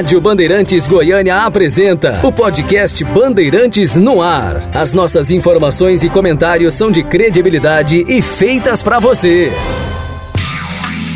Rádio Bandeirantes Goiânia apresenta o podcast Bandeirantes no Ar. As nossas informações e comentários são de credibilidade e feitas para você.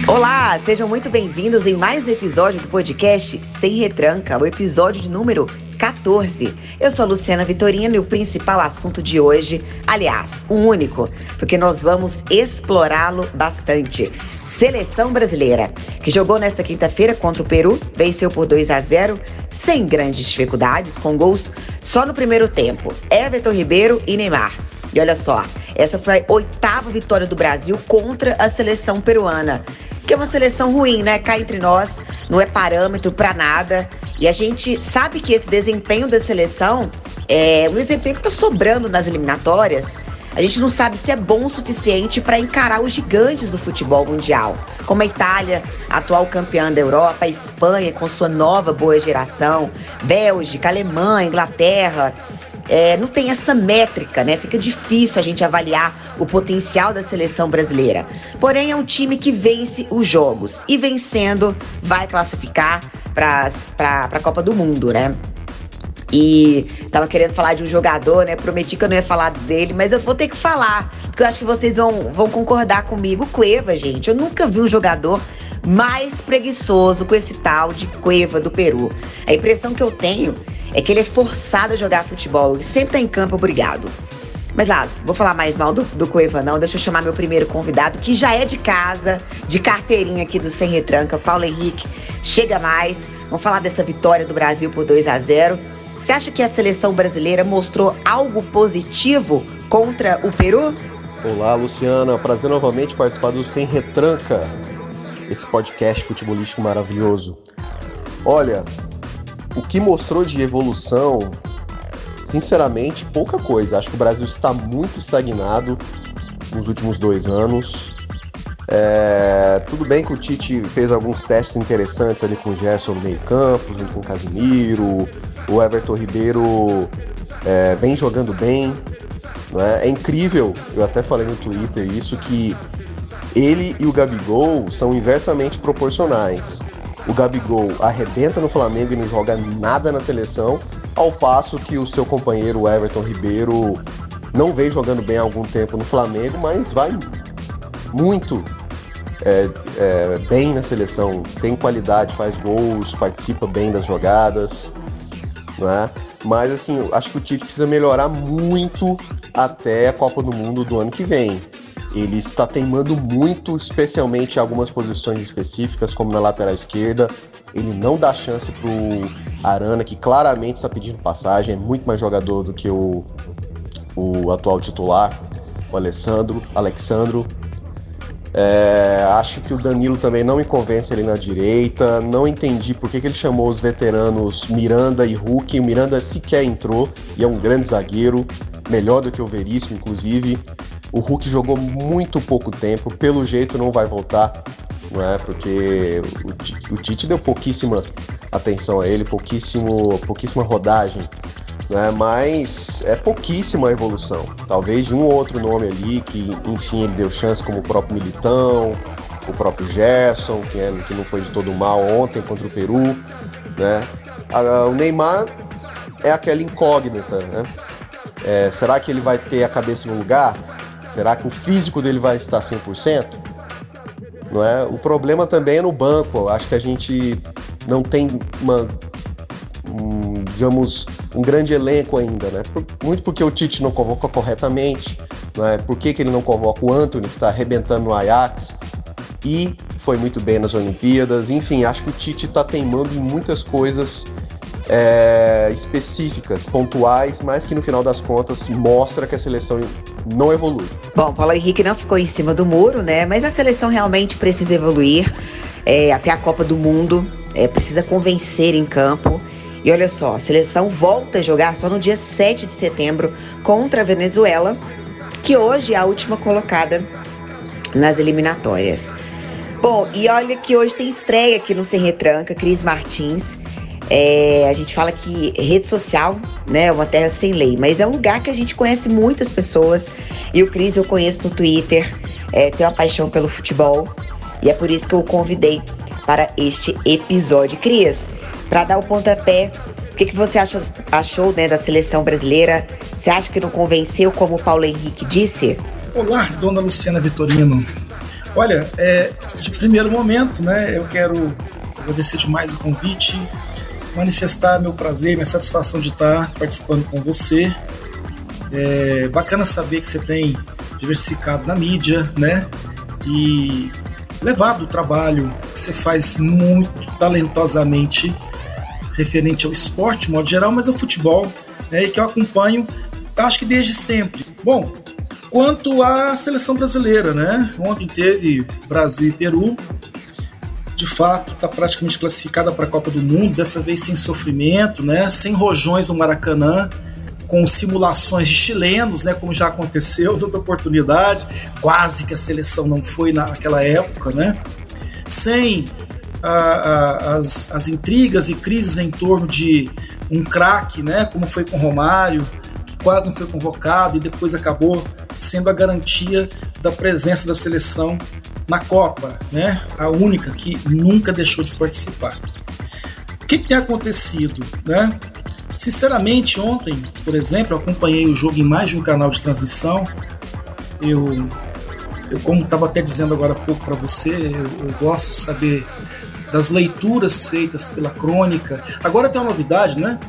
Olá, sejam muito bem-vindos em mais um episódio do podcast Sem Retranca, o episódio de número 14. Eu sou a Luciana Vitorino e o principal assunto de hoje, aliás, o único, porque nós vamos explorá-lo bastante. Seleção brasileira, que jogou nesta quinta-feira contra o Peru, venceu por 2 a 0, sem grandes dificuldades, com gols só no primeiro tempo. Everton Ribeiro e Neymar. E olha só, essa foi a oitava vitória do Brasil contra a seleção peruana que é uma seleção ruim, né? Cá entre nós, não é parâmetro para nada. E a gente sabe que esse desempenho da seleção é um desempenho que está sobrando nas eliminatórias. A gente não sabe se é bom o suficiente para encarar os gigantes do futebol mundial, como a Itália, atual campeã da Europa, a Espanha com sua nova boa geração, Bélgica, Alemanha, Inglaterra é, não tem essa métrica, né? Fica difícil a gente avaliar o potencial da seleção brasileira. Porém, é um time que vence os jogos e vencendo vai classificar para a Copa do Mundo, né? E tava querendo falar de um jogador, né? Prometi que eu não ia falar dele, mas eu vou ter que falar, porque eu acho que vocês vão, vão concordar comigo. Cueva, gente, eu nunca vi um jogador mais preguiçoso com esse tal de Cueva do Peru. A impressão que eu tenho é que ele é forçado a jogar futebol e sempre tá em campo obrigado. Mas lá, ah, vou falar mais mal do, do Cueva não, deixa eu chamar meu primeiro convidado, que já é de casa, de carteirinha aqui do Sem Retranca, Paulo Henrique. Chega mais, vamos falar dessa vitória do Brasil por 2 a 0 Você acha que a seleção brasileira mostrou algo positivo contra o Peru? Olá, Luciana. Prazer novamente participar do Sem Retranca, esse podcast futebolístico maravilhoso. Olha, o que mostrou de evolução, sinceramente, pouca coisa. Acho que o Brasil está muito estagnado nos últimos dois anos. É, tudo bem que o Tite fez alguns testes interessantes ali com o Gerson no meio-campo, junto com o Casimiro. O Everton Ribeiro é, vem jogando bem. É? é incrível, eu até falei no Twitter isso, que ele e o Gabigol são inversamente proporcionais o Gabigol arrebenta no Flamengo e não joga nada na seleção, ao passo que o seu companheiro Everton Ribeiro não vem jogando bem há algum tempo no Flamengo, mas vai muito é, é, bem na seleção, tem qualidade, faz gols, participa bem das jogadas, né? Mas assim, acho que o Tite precisa melhorar muito até a Copa do Mundo do ano que vem. Ele está teimando muito, especialmente em algumas posições específicas, como na lateral esquerda. Ele não dá chance pro Arana, que claramente está pedindo passagem, é muito mais jogador do que o, o atual titular, o Alessandro, Alexandro. É, acho que o Danilo também não me convence ali na direita. Não entendi por que, que ele chamou os veteranos Miranda e Hulk. O Miranda sequer entrou e é um grande zagueiro, melhor do que o Veríssimo, inclusive. O Hulk jogou muito pouco tempo, pelo jeito não vai voltar, não é? Porque o, o Tite deu pouquíssima atenção a ele, pouquíssimo, pouquíssima rodagem, né? Mas é pouquíssima a evolução. Talvez de um ou outro nome ali que, enfim, ele deu chance, como o próprio Militão, o próprio Gerson, que, é, que não foi de todo mal ontem contra o Peru, né? o Neymar é aquela incógnita, né? É, será que ele vai ter a cabeça no lugar? Será que o físico dele vai estar 100%? Não é? O problema também é no banco. Acho que a gente não tem uma, um, digamos, um grande elenco ainda, né? Muito porque o Tite não convoca corretamente, não é? Por que, que ele não convoca o Anthony, que está arrebentando no Ajax? E foi muito bem nas Olimpíadas. Enfim, acho que o Tite está teimando em muitas coisas é, específicas, pontuais, mas que no final das contas mostra que a seleção não evolui. Bom, Paulo Henrique não ficou em cima do muro, né? Mas a seleção realmente precisa evoluir é, até a Copa do Mundo, é, precisa convencer em campo. E olha só, a seleção volta a jogar só no dia 7 de setembro contra a Venezuela, que hoje é a última colocada nas eliminatórias. Bom, e olha que hoje tem estreia aqui no Sem Retranca, Cris Martins. É, a gente fala que rede social né, é uma terra sem lei, mas é um lugar que a gente conhece muitas pessoas. E o Cris eu conheço no Twitter, é, tenho uma paixão pelo futebol e é por isso que eu o convidei para este episódio. Cris, para dar o pontapé, o que, que você achou, achou né, da seleção brasileira? Você acha que não convenceu, como o Paulo Henrique disse? Olá, dona Luciana Vitorino. Olha, é, de primeiro momento, né, eu quero agradecer demais o convite, manifestar meu prazer, minha satisfação de estar participando com você. É bacana saber que você tem diversificado na mídia, né? E levado o trabalho que você faz muito talentosamente referente ao esporte, de modo geral, mas ao futebol, né, e que eu acompanho, acho que desde sempre. Bom, quanto à seleção brasileira, né? Ontem teve Brasil e Peru. De fato, está praticamente classificada para a Copa do Mundo, dessa vez sem sofrimento, né? Sem rojões no Maracanã, com simulações de chilenos, né? Como já aconteceu, toda oportunidade. Quase que a seleção não foi naquela época, né? Sem a, a, as, as intrigas e crises em torno de um craque, né? Como foi com Romário, que quase não foi convocado e depois acabou sendo a garantia da presença da seleção na Copa, né? A única que nunca deixou de participar. O que, que tem acontecido, né? Sinceramente, ontem, por exemplo, acompanhei o jogo em mais de um canal de transmissão. Eu, eu como estava até dizendo agora há pouco para você, eu, eu, gosto de saber das leituras feitas pela crônica. Agora tem uma novidade, né?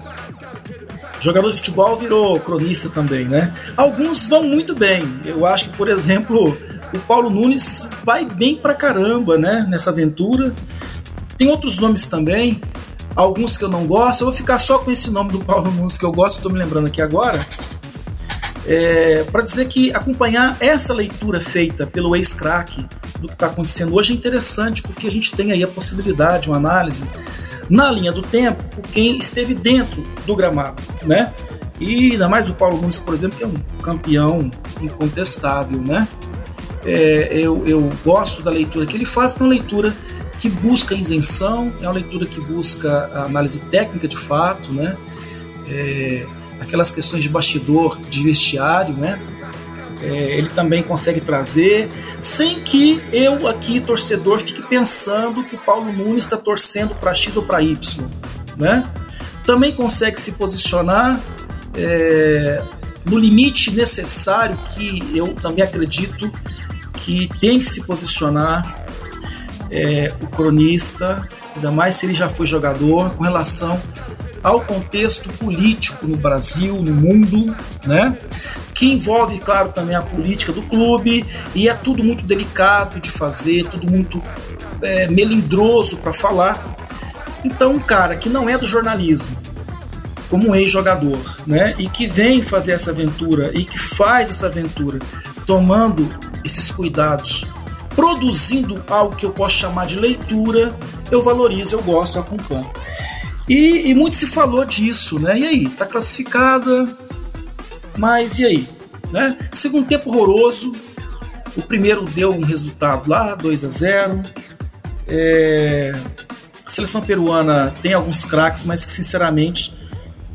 Jogador de futebol virou cronista também, né? Alguns vão muito bem. Eu acho que, por exemplo, o Paulo Nunes vai bem pra caramba, né? Nessa aventura. Tem outros nomes também, alguns que eu não gosto. Eu vou ficar só com esse nome do Paulo Nunes que eu gosto, estou me lembrando aqui agora. É, para dizer que acompanhar essa leitura feita pelo ex-craque do que está acontecendo hoje é interessante, porque a gente tem aí a possibilidade, uma análise na linha do tempo por quem esteve dentro do gramado, né? E ainda mais o Paulo Nunes, por exemplo, que é um campeão incontestável, né? É, eu, eu gosto da leitura que ele faz, que é uma leitura que busca isenção, é uma leitura que busca análise técnica de fato, né? É, aquelas questões de bastidor, de vestiário, né? É, ele também consegue trazer, sem que eu aqui, torcedor, fique pensando que o Paulo Nunes está torcendo para X ou para Y. Né? Também consegue se posicionar é, no limite necessário que eu também acredito que tem que se posicionar é, o cronista, ainda mais se ele já foi jogador, com relação ao contexto político no Brasil, no mundo, né? Que envolve, claro, também a política do clube e é tudo muito delicado de fazer, tudo muito é, melindroso para falar. Então, um cara que não é do jornalismo, como um ex-jogador, né? E que vem fazer essa aventura e que faz essa aventura tomando esses cuidados, produzindo algo que eu posso chamar de leitura, eu valorizo, eu gosto, eu acompanho. E, e, muito se falou disso, né? E aí, tá classificada, mas e aí? Né? Segundo tempo horroroso, o primeiro deu um resultado lá, 2 a 0 é... A seleção peruana tem alguns craques, mas que sinceramente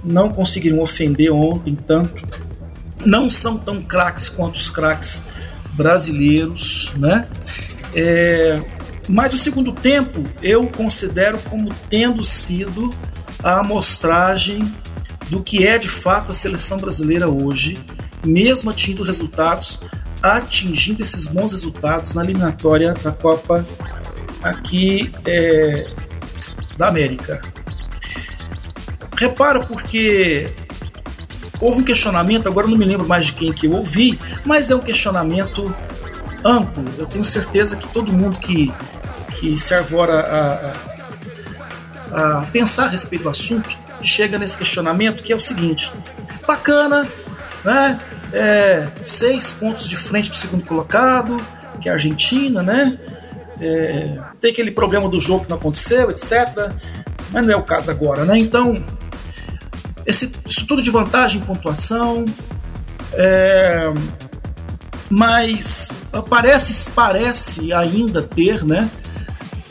não conseguiram ofender ontem tanto. Não são tão craques quanto os craques brasileiros, né? É... Mas o segundo tempo eu considero como tendo sido a amostragem do que é de fato a seleção brasileira hoje, mesmo atingindo resultados, atingindo esses bons resultados na eliminatória da Copa aqui é, da América. Repara porque houve um questionamento, agora não me lembro mais de quem que eu ouvi, mas é um questionamento amplo. Eu tenho certeza que todo mundo que que se arvora a, a, pensar a respeito do assunto, chega nesse questionamento que é o seguinte: bacana, né? É, seis pontos de frente para o segundo colocado, que é a Argentina, né? É, tem aquele problema do jogo que não aconteceu, etc. Mas não é o caso agora, né? Então, esse, isso tudo de vantagem, pontuação. É, mas parece, parece ainda ter, né?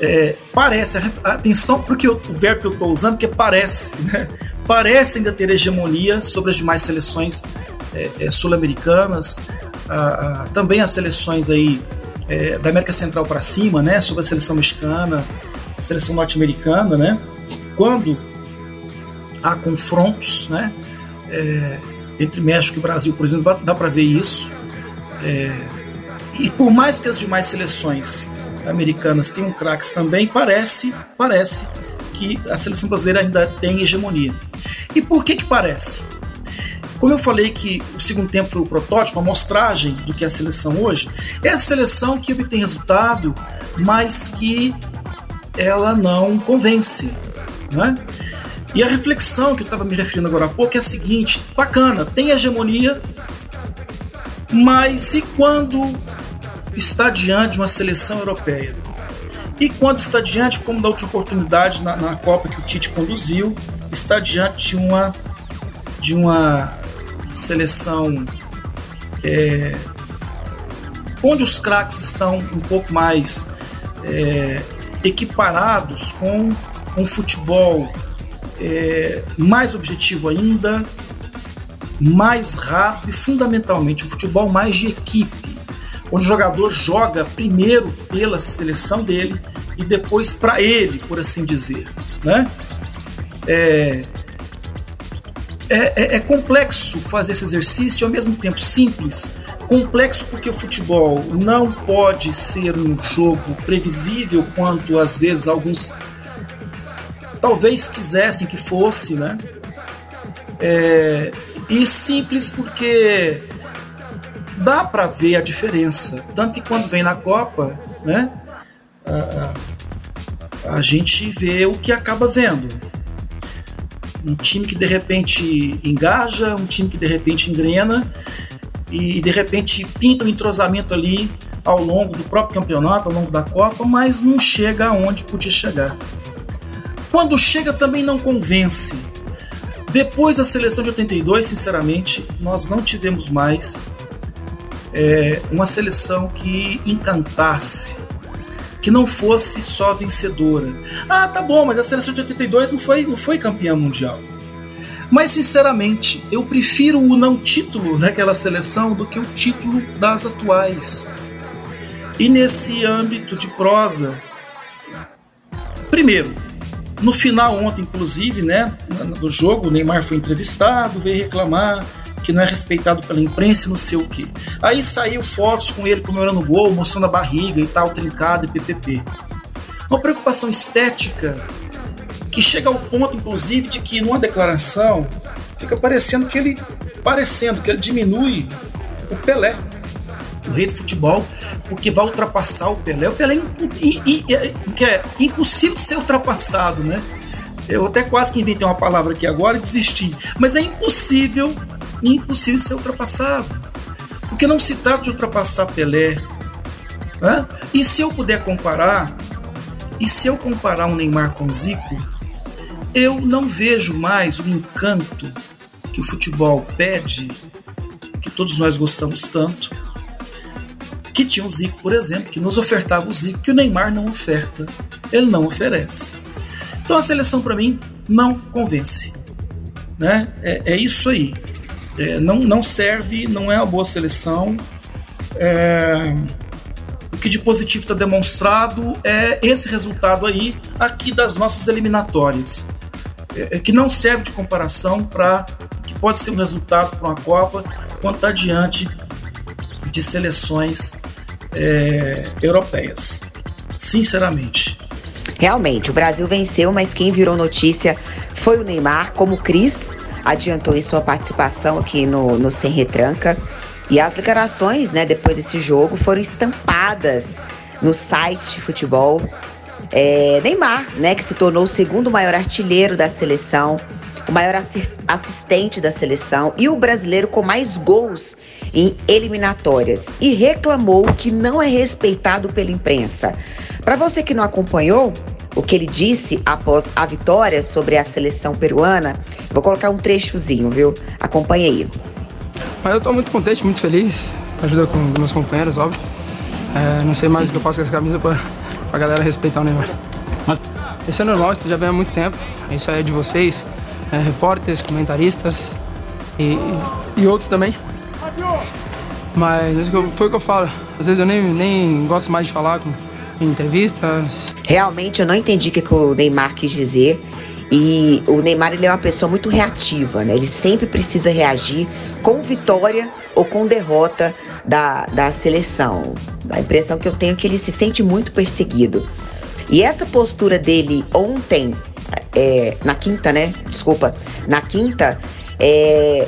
É, parece, atenção porque o verbo que eu estou usando, que parece, né? parece ainda ter hegemonia sobre as demais seleções é, é, sul-americanas, também as seleções aí é, da América Central para cima, né? sobre a seleção mexicana, a seleção norte-americana, né? quando há confrontos, né? É, entre México e Brasil, por exemplo, dá para ver isso. É, e por mais que as demais seleções americanas tenham craques também, parece, parece que a seleção brasileira ainda tem hegemonia. E por que que parece? Como eu falei que o segundo tempo foi o protótipo, a mostragem do que é a seleção hoje, é a seleção que obtém resultado, mas que ela não convence. Né? E a reflexão que eu estava me referindo agora há pouco é a seguinte: bacana, tem hegemonia, mas e quando está diante de uma seleção europeia? E quando está diante, como da outra oportunidade na, na Copa que o Tite conduziu, está diante de uma, de uma seleção é, onde os craques estão um pouco mais é, equiparados com um futebol é, mais objetivo ainda, mais rápido e fundamentalmente um futebol mais de equipe, onde o jogador joga primeiro pela seleção dele e depois para ele, por assim dizer, né? É, é, é, é, complexo fazer esse exercício e ao mesmo tempo simples. Complexo porque o futebol não pode ser um jogo previsível quanto às vezes alguns talvez quisessem que fosse, né? É, e simples porque dá para ver a diferença. Tanto que quando vem na Copa, né? A, a, gente vê o que acaba vendo. Um time que de repente engaja, um time que de repente engrena e de repente pinta um entrosamento ali ao longo do próprio campeonato, ao longo da Copa, mas não chega aonde podia chegar. Quando chega também não convence. Depois da seleção de 82, sinceramente, nós não tivemos mais é, uma seleção que encantasse, que não fosse só vencedora. Ah, tá bom, mas a seleção de 82 não foi, não foi campeã mundial. Mas, sinceramente, eu prefiro o não título daquela seleção do que o título das atuais. E nesse âmbito de prosa, primeiro, no final ontem, inclusive, né, do jogo, o Neymar foi entrevistado, veio reclamar que não é respeitado pela imprensa e não sei o que. Aí saiu fotos com ele comemorando o gol, mostrando a barriga e tal, trincado e ppp. Uma preocupação estética que chega ao ponto, inclusive, de que numa declaração fica parecendo que ele parecendo que ele diminui o Pelé o rei do futebol, porque vai ultrapassar o Pelé. O Pelé é, é, impossível de ser ultrapassado, né? Eu até quase que inventei uma palavra aqui agora e desisti. Mas é impossível, impossível ser ultrapassado. Porque não se trata de ultrapassar Pelé. Né? E se eu puder comparar, e se eu comparar um Neymar com Zico, eu não vejo mais o encanto que o futebol pede, que todos nós gostamos tanto, que tinha o Zico, por exemplo, que nos ofertava o Zico, que o Neymar não oferta, ele não oferece. Então a seleção para mim não convence, né? É, é isso aí. É, não, não serve, não é uma boa seleção. É, o que de positivo está demonstrado é esse resultado aí aqui das nossas eliminatórias, é, é que não serve de comparação para que pode ser um resultado para uma Copa quando está diante de seleções é, europeias. Sinceramente. Realmente, o Brasil venceu, mas quem virou notícia foi o Neymar, como o Cris adiantou em sua participação aqui no, no Sem Retranca. E as declarações, né, depois desse jogo, foram estampadas no site de futebol. É, Neymar, né, que se tornou o segundo maior artilheiro da seleção, o maior assistente da seleção e o brasileiro com mais gols em eliminatórias e reclamou que não é respeitado pela imprensa. Para você que não acompanhou o que ele disse após a vitória sobre a seleção peruana, vou colocar um trechozinho, viu? Acompanhe aí. Mas eu estou muito contente, muito feliz, ajuda com meus companheiros, óbvio. É, não sei mais o que eu faço com essa camisa para a galera respeitar o Neymar. Mas isso é normal, isso já vem há muito tempo. Isso é de vocês, é, repórteres, comentaristas e, e outros também. Mas foi o que eu falo. Às vezes eu nem, nem gosto mais de falar com, em entrevistas. Realmente eu não entendi o que, o Neymar quis dizer. E o Neymar ele é uma pessoa muito reativa, né? Ele sempre precisa reagir com vitória ou com derrota da, da seleção. A impressão que eu tenho é que ele se sente muito perseguido. E essa postura dele ontem, é, na quinta, né? Desculpa, na quinta, é,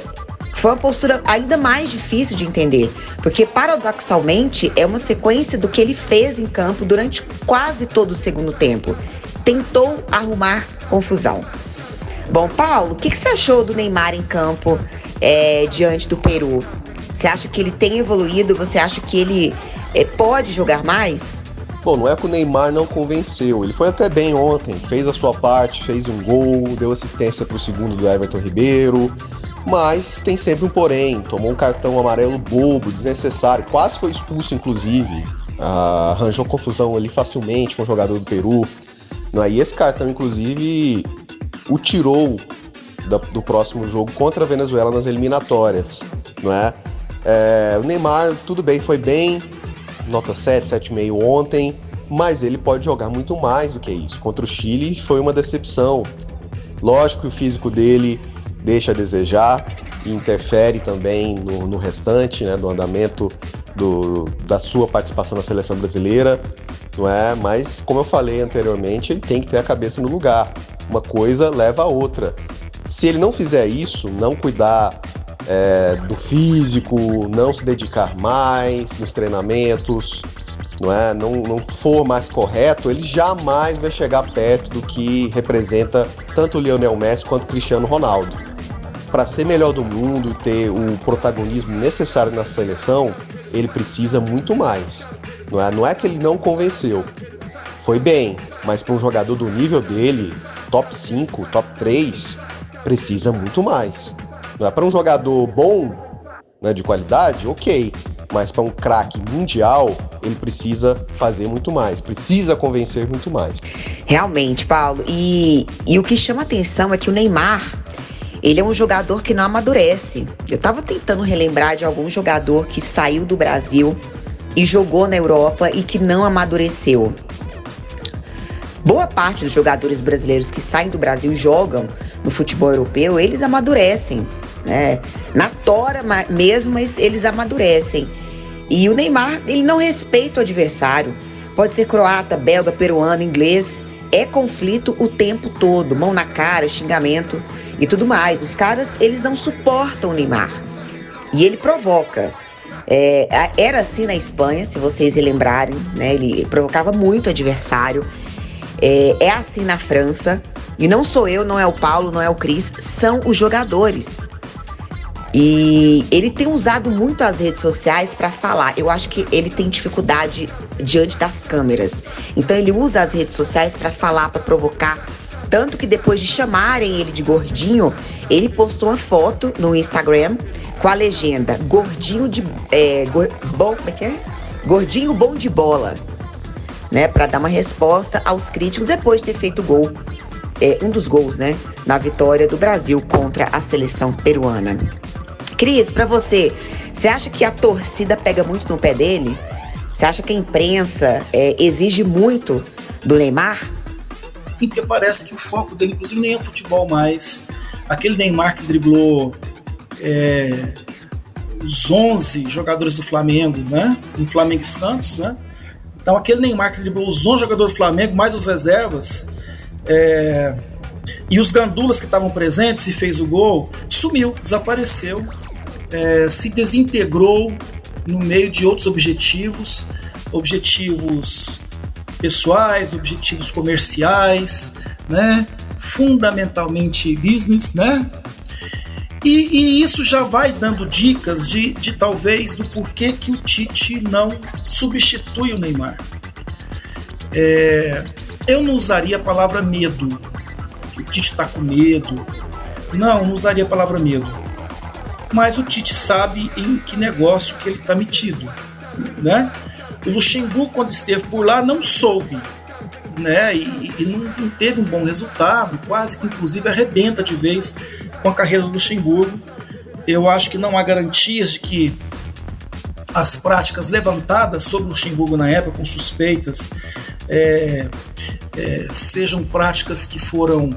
foi uma postura ainda mais difícil de entender, porque paradoxalmente é uma sequência do que ele fez em campo durante quase todo o segundo tempo. Tentou arrumar confusão. Bom, Paulo, o que, que, você achou do Neymar em campo é, diante do Peru? Você acha que ele tem evoluído? Você acha que ele é, pode jogar mais? Bom, não é que o Neymar não convenceu. Ele foi até bem ontem, fez a sua parte, fez um gol, deu assistência para o segundo do Everton Ribeiro. Mas tem sempre um porém. Tomou um cartão amarelo bobo, desnecessário, quase foi expulso, inclusive. Ah, arranjou confusão ali facilmente com o jogador do Peru. Não é? E esse cartão, inclusive, o tirou da, do próximo jogo contra a Venezuela nas eliminatórias. Não é? é o Neymar, tudo bem, foi bem, nota 7, 7,5 ontem, mas ele pode jogar muito mais do que isso. Contra o Chile foi uma decepção. Lógico que o físico dele deixa a desejar e interfere também no, no restante, né, do andamento do, da sua participação na seleção brasileira, não é? Mas como eu falei anteriormente, ele tem que ter a cabeça no lugar. Uma coisa leva a outra. Se ele não fizer isso, não cuidar é, do físico, não se dedicar mais nos treinamentos, não é? Não, não for mais correto, ele jamais vai chegar perto do que representa tanto o Lionel Messi quanto o Cristiano Ronaldo. Para ser melhor do mundo, ter o protagonismo necessário na seleção, ele precisa muito mais. Não é, não é que ele não convenceu. Foi bem, mas para um jogador do nível dele, top 5, top 3, precisa muito mais. Não é para um jogador bom, né, de qualidade, ok. Mas para um craque mundial, ele precisa fazer muito mais, precisa convencer muito mais. Realmente, Paulo. E, e o que chama atenção é que o Neymar, ele é um jogador que não amadurece. Eu estava tentando relembrar de algum jogador que saiu do Brasil e jogou na Europa e que não amadureceu. Boa parte dos jogadores brasileiros que saem do Brasil e jogam no futebol europeu, eles amadurecem né? Na tora mesmo, mas eles amadurecem. E o Neymar, ele não respeita o adversário. Pode ser croata, belga, peruano, inglês. É conflito o tempo todo, mão na cara, xingamento e tudo mais. Os caras, eles não suportam o Neymar. E ele provoca. É, era assim na Espanha, se vocês lembrarem, né? Ele provocava muito adversário. É, é assim na França. E não sou eu, não é o Paulo, não é o Cris, são os jogadores. E ele tem usado muito as redes sociais para falar. Eu acho que ele tem dificuldade diante das câmeras. Então ele usa as redes sociais para falar, para provocar. Tanto que depois de chamarem ele de gordinho, ele postou uma foto no Instagram com a legenda Gordinho de. É, go, bom, como é que é? Gordinho bom de bola. Né, para dar uma resposta aos críticos depois de ter feito gol, é, um dos gols, né, na vitória do Brasil contra a seleção peruana. Cris, para você, você acha que a torcida pega muito no pé dele? Você acha que a imprensa é, exige muito do Neymar? Porque parece que o foco dele, inclusive, nem é futebol mais. Aquele Neymar que driblou é, os 11 jogadores do Flamengo, né? Em Flamengo e Santos, né? Então, aquele Neymar que driblou os 11 jogadores do Flamengo, mais os reservas, é, e os gandulas que estavam presentes e fez o gol, sumiu, desapareceu é, se desintegrou no meio de outros objetivos, objetivos pessoais, objetivos comerciais, né? fundamentalmente business, né? E, e, isso já vai dando dicas de, de talvez do porquê que o Tite não substitui o Neymar. É, eu não usaria a palavra medo, que o Tite está com medo. Não, não usaria a palavra medo mas o Tite sabe em que negócio que ele está metido, né? O Luxemburgo, quando esteve por lá, não soube, né? E, e não, não, teve um bom resultado, quase que inclusive arrebenta de vez com a carreira do Luxemburgo. Eu acho que não há garantias de que as práticas levantadas sobre Luxemburgo na época, com suspeitas, é, é, sejam práticas que foram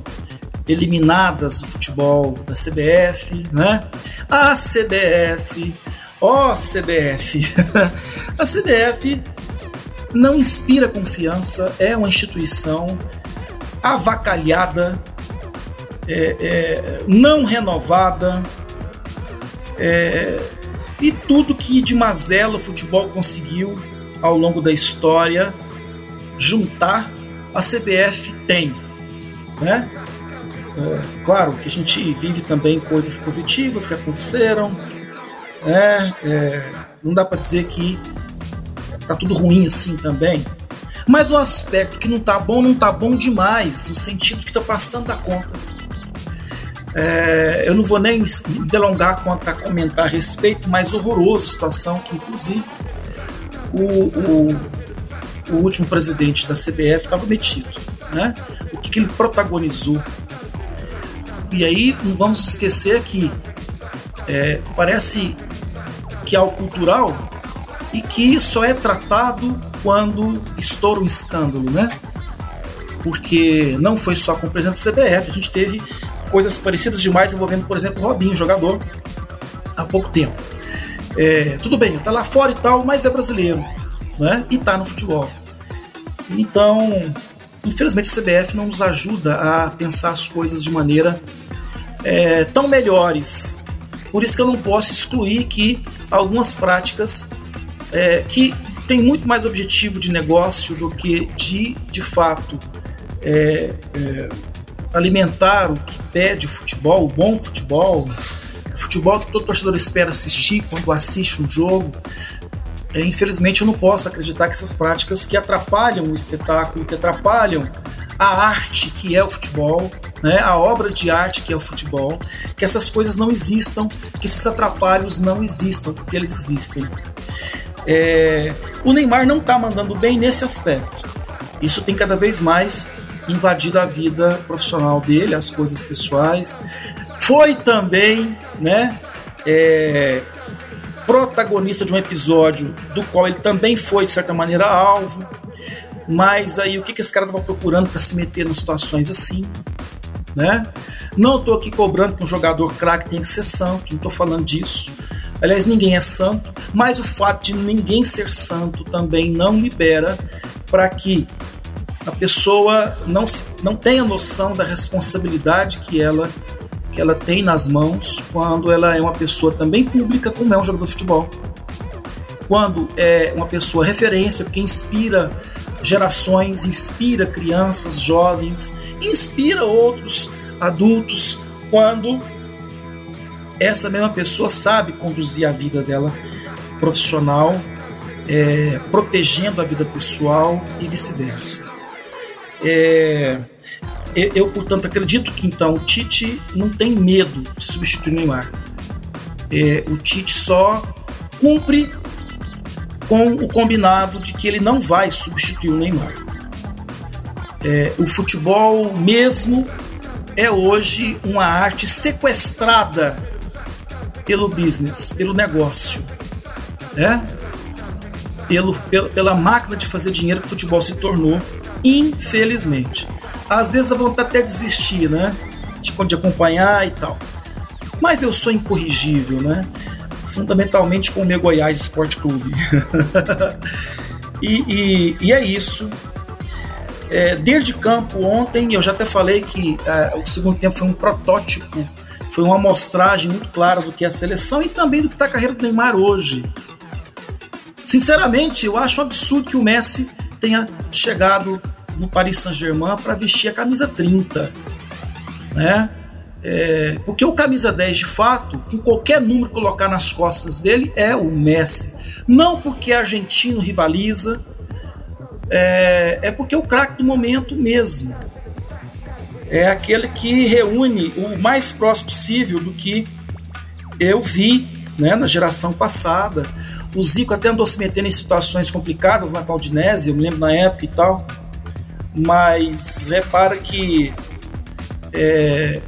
eliminadas do futebol da CBF, né? A CBF, ó oh, CBF, a CBF não inspira confiança, é uma instituição avacalhada, é, é, não renovada, é, e tudo que de mazela o futebol conseguiu ao longo da história juntar, a CBF tem. Né? É, claro que a gente vive também coisas positivas que aconteceram, né? É, não dá para dizer que tá tudo ruim assim também. Mas no aspecto que não tá bom, não tá bom demais, no sentido que tá passando da conta. É, eu não vou nem delongar quanto a comentar a respeito, mas horrorosa situação que, inclusive, o, o, o último presidente da CBF estava metido. Né? O que, que ele protagonizou. E aí não vamos esquecer que é, parece que é algo cultural e que só é tratado quando estoura um escândalo, né? Porque não foi só com o presidente da CBF, a gente teve coisas parecidas demais envolvendo, por exemplo, o Robinho, jogador, há pouco tempo. É, tudo bem, tá lá fora e tal, mas é brasileiro, né? E tá no futebol. Então, infelizmente, a CBF não nos ajuda a pensar as coisas de maneira é, tão melhores. Por isso que eu não posso excluir que algumas práticas é, que têm muito mais objetivo de negócio do que de, de fato, é, é alimentar o que pede o futebol, o bom futebol, o futebol que todo torcedor espera assistir quando assiste um jogo. É, infelizmente, eu não posso acreditar que essas práticas que atrapalham o espetáculo, que atrapalham a arte que é o futebol, né, a obra de arte que é o futebol, que essas coisas não existam, que esses atrapalhos não existam, porque eles existem. É, o Neymar não está mandando bem nesse aspecto. Isso tem cada vez mais invadido a vida profissional dele, as coisas pessoais. Foi também, né, é, protagonista de um episódio do qual ele também foi, de certa maneira, alvo. Mas aí o que, que esse cara estava procurando para se meter em situações assim? Né? Não estou aqui cobrando que um jogador craque tenha que ser santo, não estou falando disso. Aliás, ninguém é santo, mas o fato de ninguém ser santo também não libera para que a pessoa não, não tem a noção da responsabilidade que ela, que ela tem nas mãos quando ela é uma pessoa também pública, como é um jogador de futebol. Quando é uma pessoa referência, porque inspira gerações, inspira crianças, jovens, inspira outros adultos, quando essa mesma pessoa sabe conduzir a vida dela profissional, é, protegendo a vida pessoal e vice-versa. É, eu, portanto, acredito que então o Tite não tem medo de substituir o Neymar. É, o Tite só cumpre com o combinado de que ele não vai substituir o Neymar. É, o futebol mesmo é hoje uma arte sequestrada pelo business, pelo negócio, né? pelo, pela máquina de fazer dinheiro que o futebol se tornou infelizmente. Às vezes a vontade até desistir, né? De, de acompanhar e tal. Mas eu sou incorrigível, né? Fundamentalmente com o meu Goiás Esporte Clube. e, e, e, é isso. É, dentro de campo, ontem eu já até falei que é, o segundo tempo foi um protótipo, foi uma amostragem muito clara do que é a seleção e também do que está a carreira do Neymar hoje. Sinceramente, eu acho absurdo que o Messi tenha chegado no Paris Saint-Germain para vestir a camisa 30. Né? É, porque o camisa 10, de fato, com qualquer número colocar nas costas dele, é o Messi. Não porque argentino rivaliza, é, é porque é o craque do momento mesmo. É aquele que reúne o mais próximo possível do que eu vi né, na geração passada. O Zico até andou se metendo em situações complicadas na Caldinésia, eu me lembro na época e tal mas repara que é,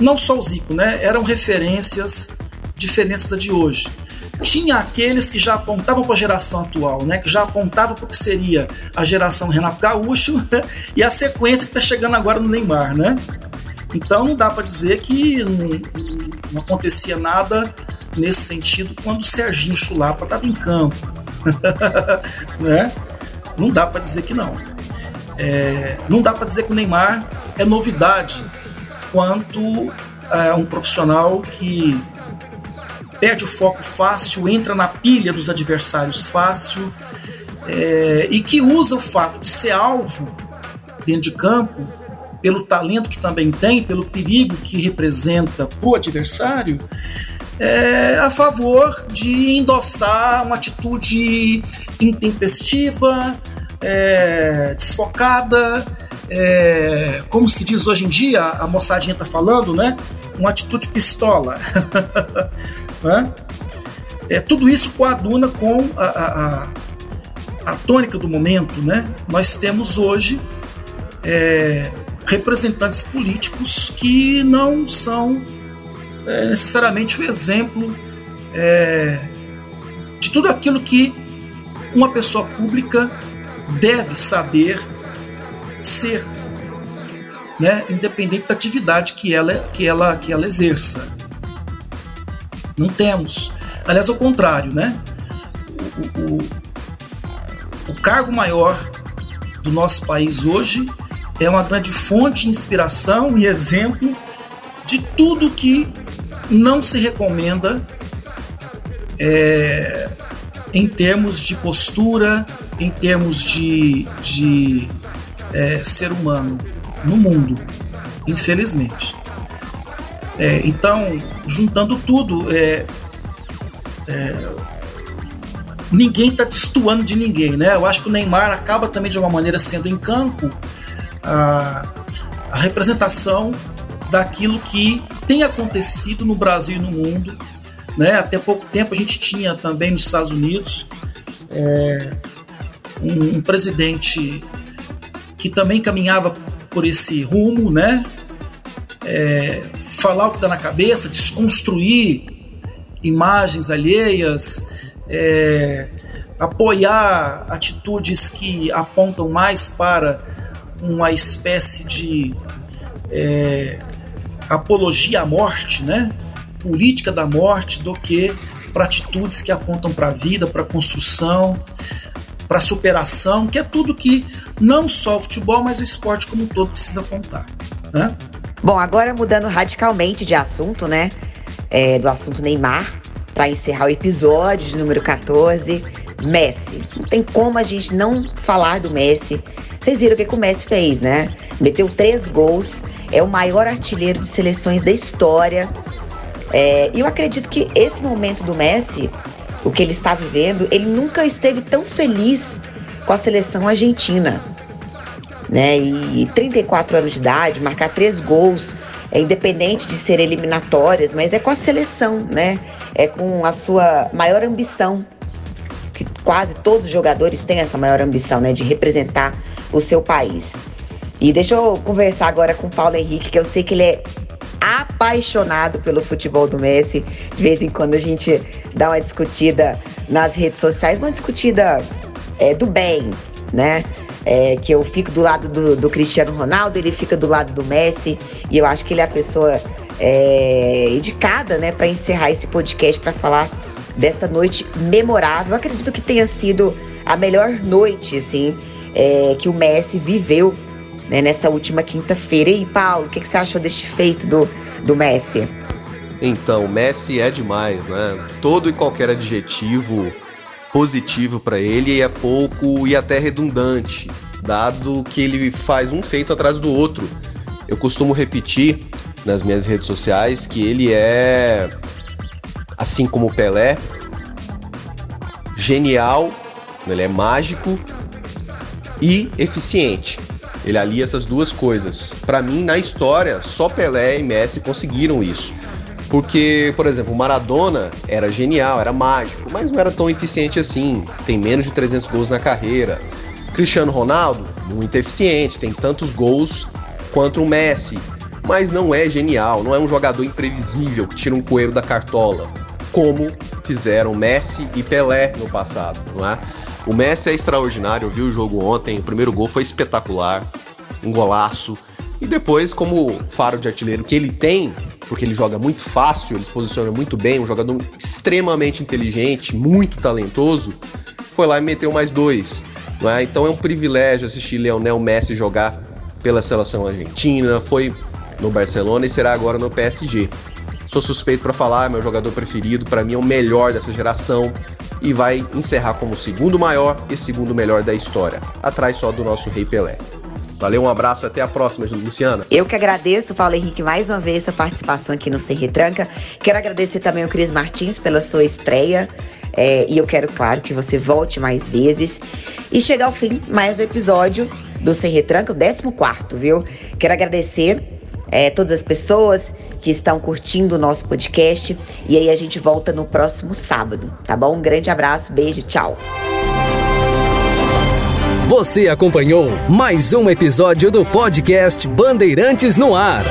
não só o Zico, né? Eram referências diferentes da de hoje. Tinha aqueles que já apontavam para a geração atual, né? Que já apontavam para o que seria a geração Renato Gaúcho e a sequência que está chegando agora no Neymar, né? Então não dá para dizer que não, não, acontecia nada nesse sentido quando o Serginho Chulapa estava em campo. né? Não dá para dizer que não. É, não dá para dizer que o Neymar é novidade quanto é, um profissional que perde o foco fácil, entra na pilha dos adversários fácil é, e que usa o fato de ser alvo dentro de campo pelo talento que também tem, pelo perigo que representa o adversário, é a favor de endossar uma atitude intempestiva, é, desfocada, é, como se diz hoje em dia, a moçadinha está falando, né? Uma atitude pistola. né? É, tudo isso coaduna com a, a, a, a, tônica do momento, né? Nós temos hoje é, representantes políticos que não são é, necessariamente o exemplo é, de tudo aquilo que uma pessoa pública deve saber ser, né, independente da atividade que ela, que ela, que ela exerça. Não temos. Aliás, ao contrário, né? O, o, o cargo maior do nosso país hoje é uma grande fonte de inspiração e exemplo de tudo que não se recomenda é, em termos de postura, em termos de, de é, ser humano no mundo, infelizmente. É, então, juntando tudo, é, é ninguém está destoando de ninguém, né? Eu acho que o Neymar acaba também de alguma maneira sendo em campo a, a representação daquilo que tem acontecido no Brasil e no mundo. Né? Até pouco tempo a gente tinha também nos Estados Unidos é, um, um presidente que também caminhava por esse rumo, né? É, falar o que está na cabeça, desconstruir imagens alheias, é, apoiar atitudes que apontam mais para uma espécie de é, apologia à morte, né? política da morte, do que para atitudes que apontam para a vida, para a construção, para superação, que é tudo que não só o futebol, mas o esporte como um todo precisa apontar. Né? Bom, agora mudando radicalmente de assunto, né? É, do assunto Neymar, para encerrar o episódio de número 14, Messi. Não tem como a gente não falar do Messi. Vocês viram o que, que o Messi fez, né? Meteu três gols, é o maior artilheiro de seleções da história. É, e eu acredito que esse momento do Messi o que ele está vivendo, ele nunca esteve tão feliz com a seleção argentina. Né? E 34 anos de idade, marcar três gols, é independente de ser eliminatórias, mas é com a seleção, né? É com a sua maior ambição. Que quase todos os jogadores têm essa maior ambição, né? De representar o seu país. E deixa eu conversar agora com o Paulo Henrique, que eu sei que ele é apaixonado pelo futebol do Messi. De vez em quando a gente dá uma discutida nas redes sociais, uma discutida é, do bem, né? É, que eu fico do lado do, do, Cristiano Ronaldo, ele fica do lado do Messi, e eu acho que ele é a pessoa é, indicada, né, para encerrar esse podcast para falar dessa noite memorável. Eu acredito que tenha sido a melhor noite, assim, é, que o Messi viveu né, nessa última quinta-feira. E Paulo, o que, que, você achou deste feito do, do Messi? Então, Messi é demais, né? Todo e qualquer adjetivo positivo para ele é pouco e até redundante, dado que ele faz um feito atrás do outro. Eu costumo repetir nas minhas redes sociais que ele é, assim como o Pelé, genial, ele é mágico e eficiente. Ele alia essas duas coisas. Para mim, na história, só Pelé e Messi conseguiram isso. Porque, por exemplo, Maradona era genial, era mágico, mas não era tão eficiente assim. Tem menos de 300 gols na carreira. Cristiano Ronaldo, muito eficiente, tem tantos gols quanto o Messi, mas não é genial, não é um jogador imprevisível que tira um coelho da cartola, como fizeram Messi e Pelé no passado, não é? O Messi é extraordinário, eu vi o jogo ontem, o primeiro gol foi espetacular, um golaço. E depois, como faro de artilheiro que ele tem, porque ele joga muito fácil, ele se posiciona muito bem, um jogador extremamente inteligente, muito talentoso, foi lá e meteu mais dois. É? Então é um privilégio assistir Leonel Messi jogar pela seleção argentina, foi no Barcelona e será agora no PSG. Sou suspeito para falar, meu jogador preferido, para mim é o melhor dessa geração e vai encerrar como o segundo maior e segundo melhor da história, atrás só do nosso Rei Pelé. Valeu, um abraço até a próxima, Luciana. Eu que agradeço, Paulo Henrique, mais uma vez sua participação aqui no Sem Retranca. Quero agradecer também ao Cris Martins pela sua estreia. É, e eu quero, claro, que você volte mais vezes. E chegar ao fim, mais um episódio do Sem Retranca, o 14, viu? Quero agradecer é, todas as pessoas que estão curtindo o nosso podcast. E aí a gente volta no próximo sábado, tá bom? Um grande abraço, beijo, tchau. Você acompanhou mais um episódio do podcast Bandeirantes no Ar.